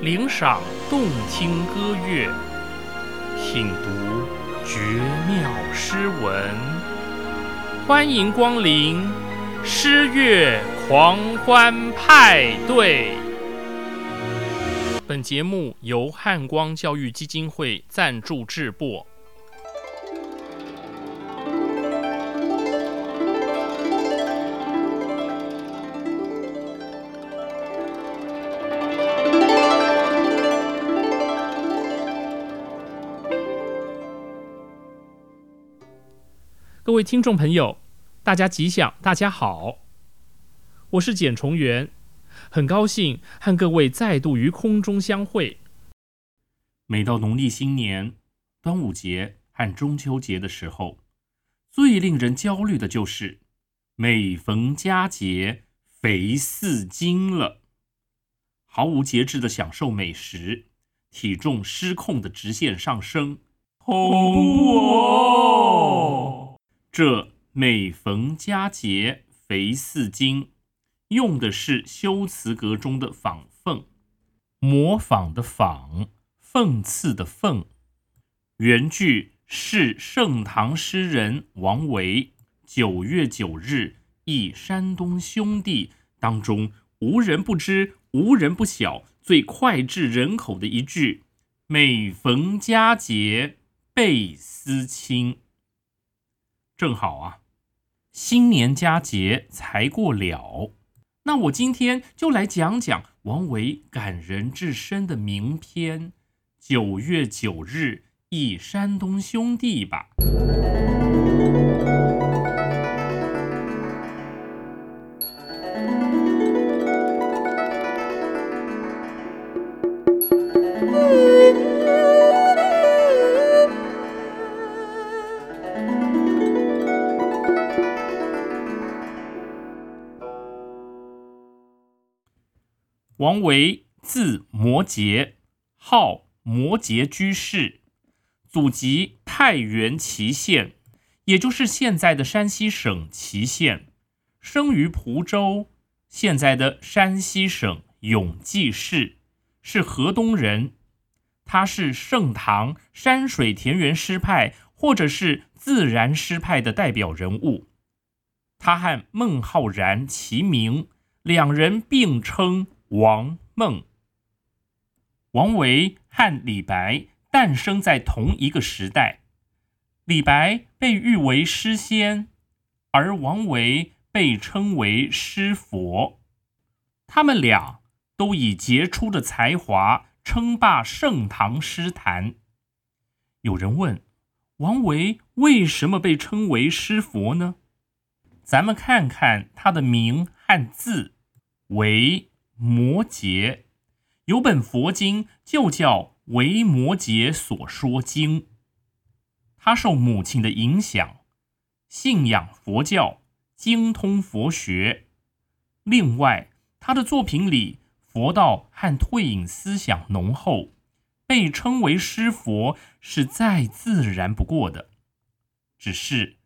领赏动听歌乐，品读绝妙诗文。欢迎光临诗乐狂欢派对。本节目由汉光教育基金会赞助制作。各位听众朋友，大家吉祥，大家好，我是简崇元，很高兴和各位再度于空中相会。每到农历新年、端午节和中秋节的时候，最令人焦虑的就是每逢佳节肥四斤了，毫无节制的享受美食，体重失控的直线上升，恐怖哦！这每逢佳节肥四斤，用的是修辞格中的仿讽，模仿的仿，讽刺的讽。原句是盛唐诗人王维九月九日忆山东兄弟当中无人不知、无人不晓、最脍炙人口的一句：“每逢佳节倍思亲。”正好啊，新年佳节才过了，那我今天就来讲讲王维感人至深的名篇《九月九日忆山东兄弟》吧。王维，字摩诘，号摩诘居士，祖籍太原祁县，也就是现在的山西省祁县，生于蒲州，现在的山西省永济市，是河东人。他是盛唐山水田园诗派或者是自然诗派的代表人物。他和孟浩然齐名，两人并称。王孟，王维和李白诞生在同一个时代。李白被誉为诗仙，而王维被称为诗佛。他们俩都以杰出的才华称霸盛唐诗坛。有人问，王维为什么被称为诗佛呢？咱们看看他的名和字，维。摩诘有本佛经，就叫《维摩诘所说经》。他受母亲的影响，信仰佛教，精通佛学。另外，他的作品里佛道和退隐思想浓厚，被称为诗佛是再自然不过的。只是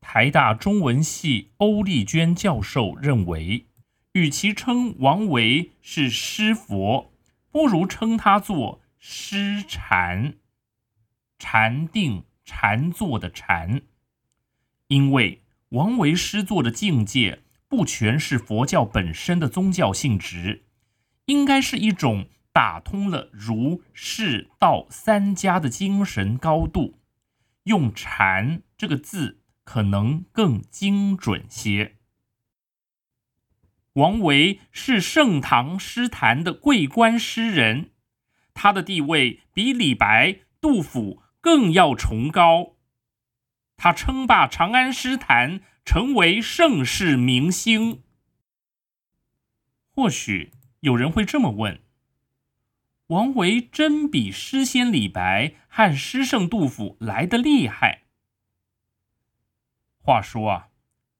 台大中文系欧丽娟教授认为。与其称王维是诗佛，不如称他做诗禅，禅定禅坐的禅。因为王维诗作的境界不全是佛教本身的宗教性质，应该是一种打通了儒释道三家的精神高度。用禅这个字可能更精准些。王维是盛唐诗坛的桂冠诗人，他的地位比李白、杜甫更要崇高。他称霸长安诗坛，成为盛世明星。或许有人会这么问：王维真比诗仙李白和诗圣杜甫来得厉害？话说啊，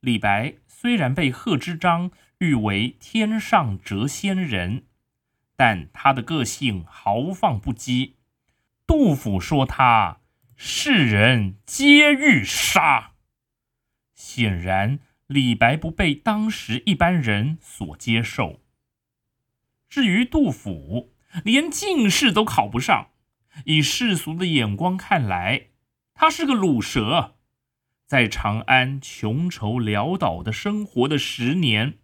李白虽然被贺知章。誉为天上谪仙人，但他的个性豪放不羁。杜甫说他世人皆欲杀。显然，李白不被当时一般人所接受。至于杜甫，连进士都考不上。以世俗的眼光看来，他是个卤蛇。在长安穷愁潦倒的生活的十年，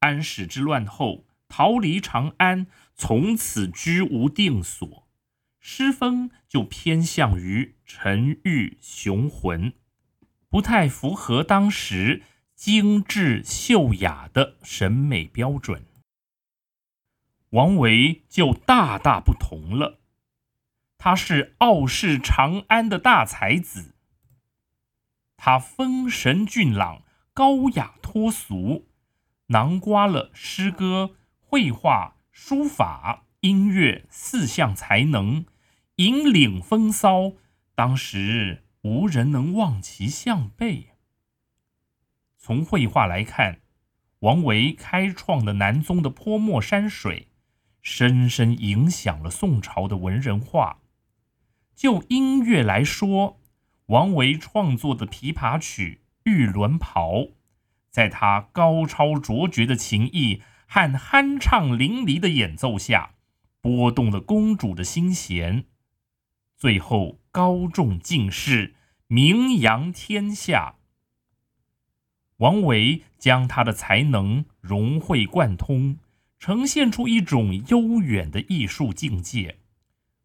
安史之乱后逃离长安，从此居无定所，诗风就偏向于沉郁雄浑，不太符合当时精致秀雅的审美标准。王维就大大不同了，他是傲视长安的大才子。他风神俊朗、高雅脱俗，囊括了诗歌、绘画、书法、音乐四项才能，引领风骚，当时无人能望其项背。从绘画来看，王维开创的南宗的泼墨山水，深深影响了宋朝的文人画。就音乐来说，王维创作的琵琶曲《玉轮袍》，在他高超卓绝的琴艺和酣畅淋漓的演奏下，拨动了公主的心弦，最后高中进士，名扬天下。王维将他的才能融会贯通，呈现出一种悠远的艺术境界，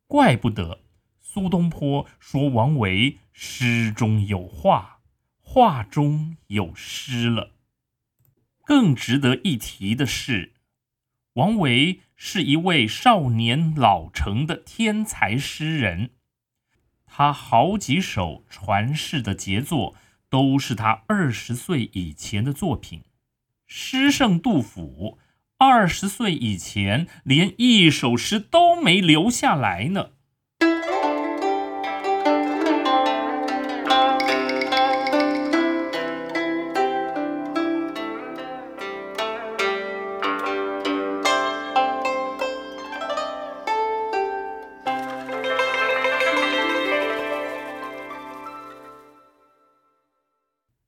怪不得。苏东坡说：“王维诗中有画，画中有诗了。”更值得一提的是，王维是一位少年老成的天才诗人。他好几首传世的杰作，都是他二十岁以前的作品。诗圣杜甫二十岁以前，连一首诗都没留下来呢。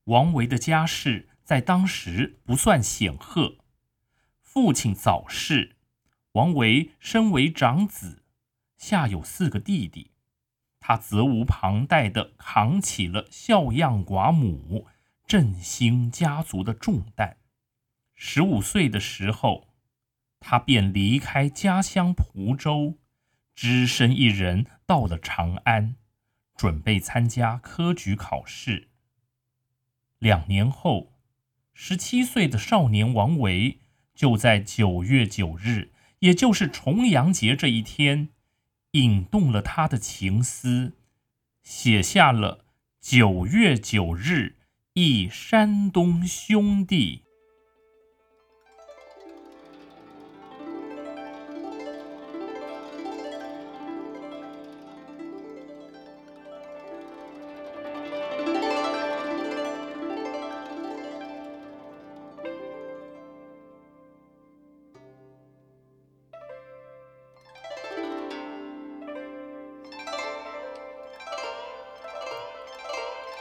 王维的家世在当时不算显赫，父亲早逝，王维身为长子，下有四个弟弟，他责无旁贷地扛起了孝养寡母、振兴家族的重担。十五岁的时候，他便离开家乡蒲州，只身一人到了长安，准备参加科举考试。两年后，十七岁的少年王维就在九月九日，也就是重阳节这一天，引动了他的情思，写下了“九月九日忆山东兄弟”。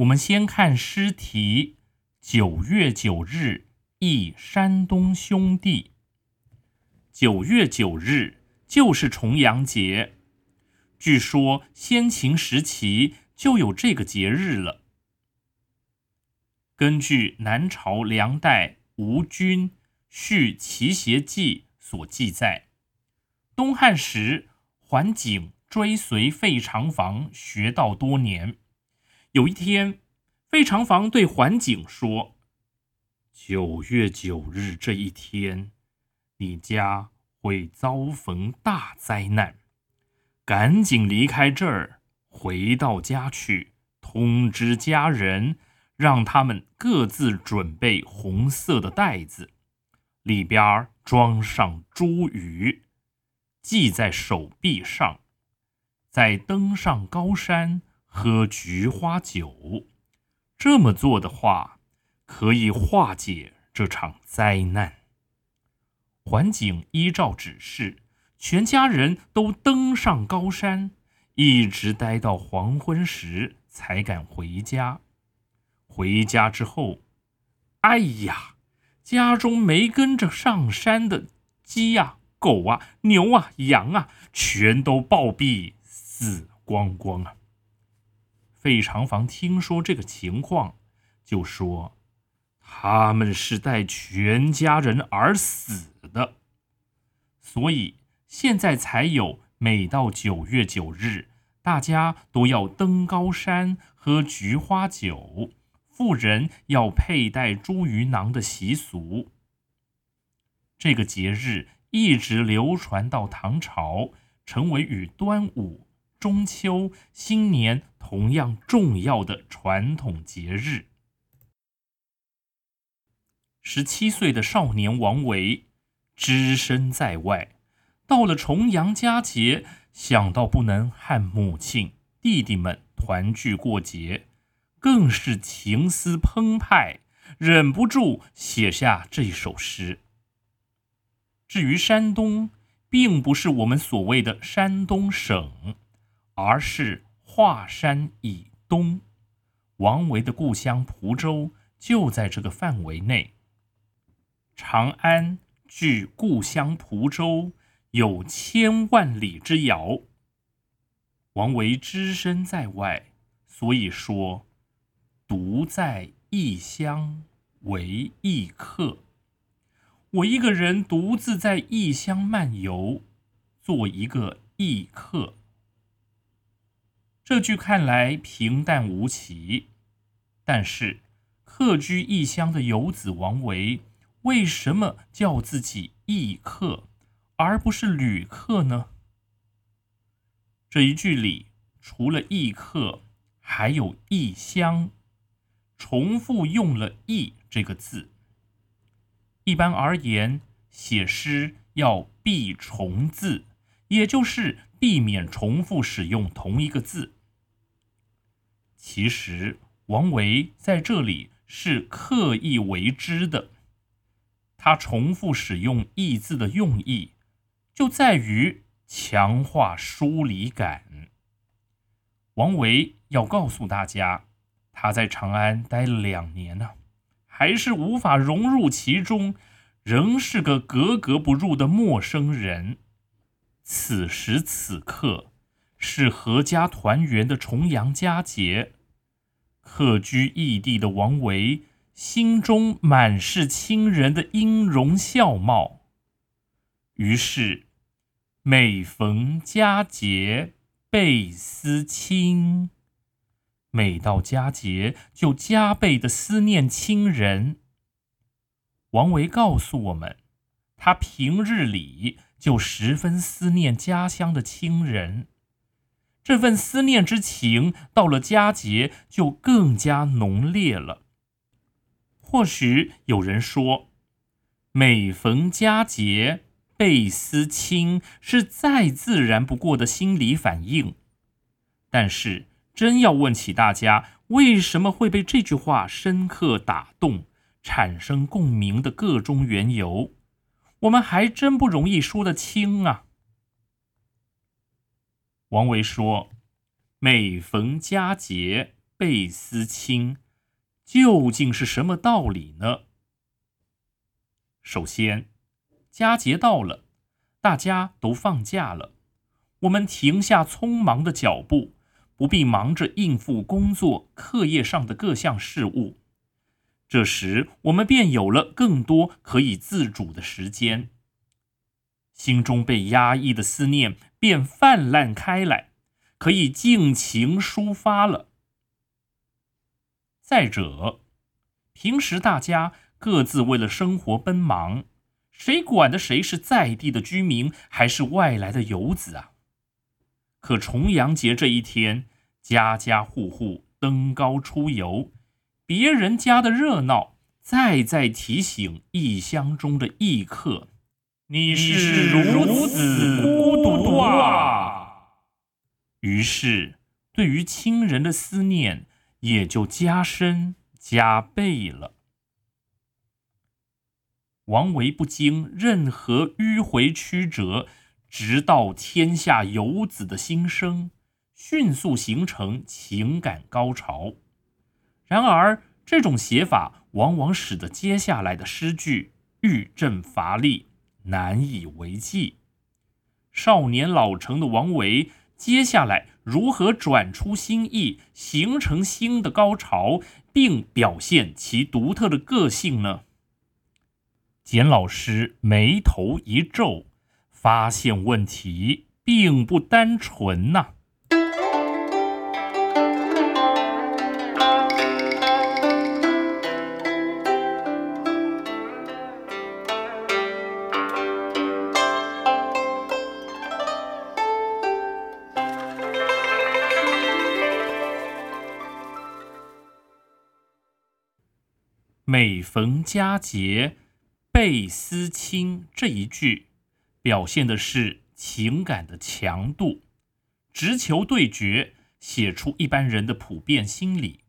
我们先看诗题：“九月九日忆山东兄弟。”九月九日就是重阳节，据说先秦时期就有这个节日了。根据南朝梁代吴军《续齐谐记》所记载，东汉时桓景追随费长房学道多年。有一天，费长房对桓景说：“九月九日这一天，你家会遭逢大灾难，赶紧离开这儿，回到家去，通知家人，让他们各自准备红色的袋子，里边装上茱萸，系在手臂上，再登上高山喝菊花酒。这么做的话，可以化解这场灾难。桓景依照指示，全家人都登上高山，一直待到黄昏时才敢回家。回家之后，哎呀，家中没跟着上山的鸡呀、狗啊、牛啊、羊啊，全都暴毙死光光啊！费长房听说这个情况，就说。他们是带全家人而死的，所以现在才有每到九月九日，大家都要登高山喝菊花酒，妇人要佩戴茱萸囊的习俗。这个节日一直流传到唐朝，成为与端午、中秋、新年同样重要的传统节日。十七岁的少年王维，只身在外，到了重阳佳节，想到不能和母亲、弟弟们团聚过节，更是情思澎湃，忍不住写下这首诗。至于山东，并不是我们所谓的山东省，而是华山以东，王维的故乡蒲州就在这个范围内。长安距故乡蒲州有千万里之遥。王维只身在外，所以说独在异乡为异客。我一个人独自在异乡漫游，做一个异客。这句看来平淡无奇，但是客居异乡的游子王维。为什么叫自己异客，而不是旅客呢？这一句里除了异客，还有异乡，重复用了“异”这个字。一般而言，写诗要避重字，也就是避免重复使用同一个字。其实，王维在这里是刻意为之的。他重复使用“义”字的用意，就在于强化疏离感。王维要告诉大家，他在长安待了两年呢，还是无法融入其中，仍是个格格不入的陌生人。此时此刻，是阖家团圆的重阳佳节，客居异地的王维。心中满是亲人的音容笑貌，于是每逢佳节倍思亲。每到佳节，就加倍的思念亲人。王维告诉我们，他平日里就十分思念家乡的亲人，这份思念之情，到了佳节就更加浓烈了。或许有人说，每逢佳节倍思亲是再自然不过的心理反应。但是，真要问起大家为什么会被这句话深刻打动、产生共鸣的各种缘由，我们还真不容易说得清啊。王维说：“每逢佳节倍思亲。”究竟是什么道理呢？首先，佳节到了，大家都放假了，我们停下匆忙的脚步，不必忙着应付工作、课业上的各项事务。这时，我们便有了更多可以自主的时间，心中被压抑的思念便泛滥开来，可以尽情抒发了。再者，平时大家各自为了生活奔忙，谁管的谁是在地的居民还是外来的游子啊？可重阳节这一天，家家户户登高出游，别人家的热闹，再再提醒异乡中的异客，你是如此孤独啊！于是，对于亲人的思念也就加深加倍了。王维不经任何迂回曲折，直到天下游子的心声，迅速形成情感高潮。然而，这种写法往往使得接下来的诗句欲振乏力，难以为继。少年老成的王维，接下来如何转出新意，形成新的高潮，并表现其独特的个性呢？简老师眉头一皱，发现问题并不单纯呐。每逢佳节。倍思亲这一句，表现的是情感的强度，直球对决，写出一般人的普遍心理。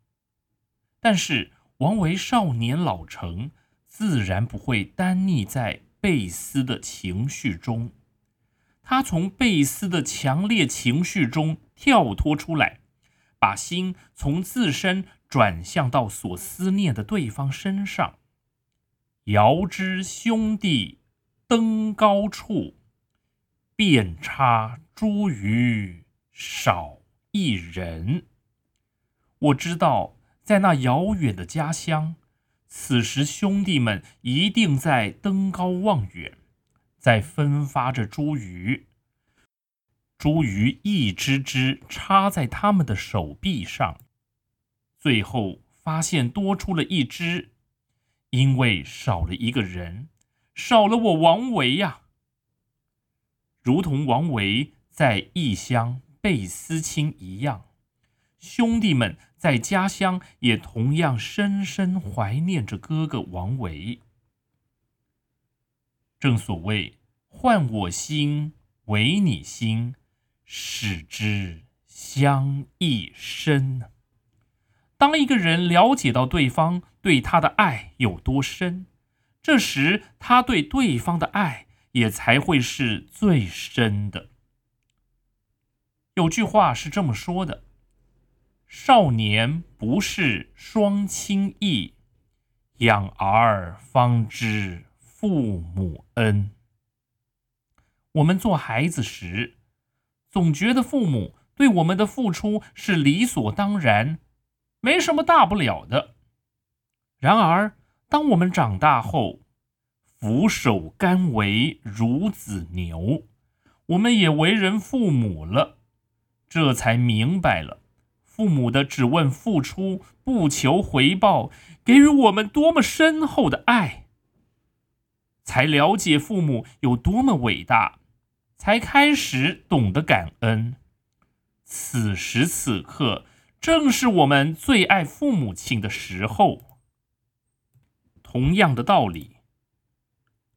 但是王维少年老成，自然不会单溺在倍思的情绪中，他从倍思的强烈情绪中跳脱出来，把心从自身转向到所思念的对方身上。遥知兄弟登高处，遍插茱萸少一人。我知道，在那遥远的家乡，此时兄弟们一定在登高望远，在分发着茱萸。茱萸一支支插在他们的手臂上，最后发现多出了一只。因为少了一个人，少了我王维呀。如同王维在异乡被思亲一样，兄弟们在家乡也同样深深怀念着哥哥王维。正所谓“换我心，为你心，使之相忆深”。当一个人了解到对方对他的爱有多深，这时他对对方的爱也才会是最深的。有句话是这么说的：“少年不是双亲意，养儿方知父母恩。”我们做孩子时，总觉得父母对我们的付出是理所当然。没什么大不了的。然而，当我们长大后，俯首甘为孺子牛，我们也为人父母了，这才明白了，父母的只问付出，不求回报，给予我们多么深厚的爱，才了解父母有多么伟大，才开始懂得感恩。此时此刻。正是我们最爱父母亲的时候。同样的道理，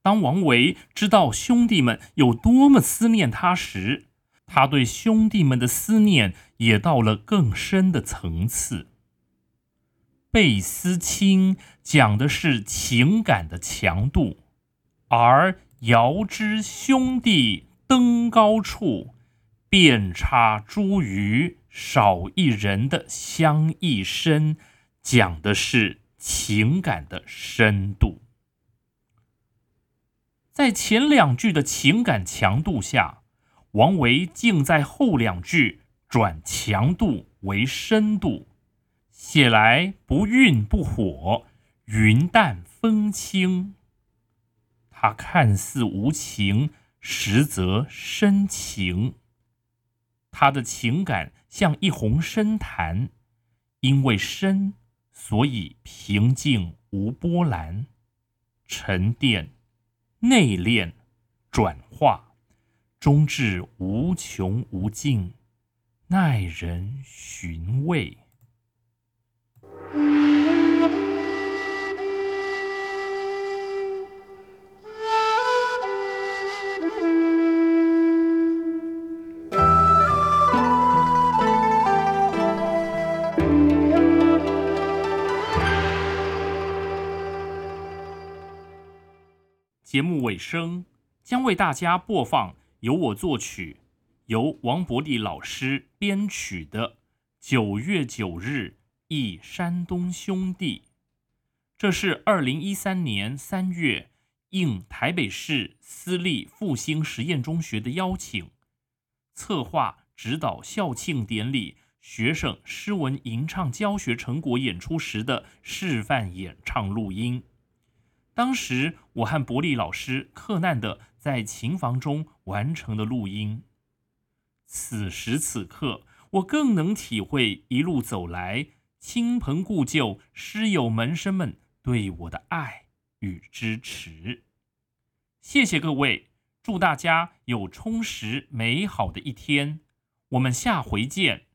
当王维知道兄弟们有多么思念他时，他对兄弟们的思念也到了更深的层次。倍思亲讲的是情感的强度，而遥知兄弟登高处，遍插茱萸。少一人的相意深，讲的是情感的深度。在前两句的情感强度下，王维竟在后两句转强度为深度，写来不愠不火，云淡风轻。他看似无情，实则深情。他的情感。像一泓深潭，因为深，所以平静无波澜；沉淀、内敛、转化，终至无穷无尽，耐人寻味。节目尾声将为大家播放由我作曲、由王伯利老师编曲的《九月九日忆山东兄弟》。这是二零一三年三月应台北市私立复兴实验中学的邀请，策划指导校庆典礼。学生诗文吟唱教学成果演出时的示范演唱录音，当时我和伯利老师克难的在琴房中完成的录音。此时此刻，我更能体会一路走来亲朋故旧、师友门生们对我的爱与支持。谢谢各位，祝大家有充实美好的一天，我们下回见。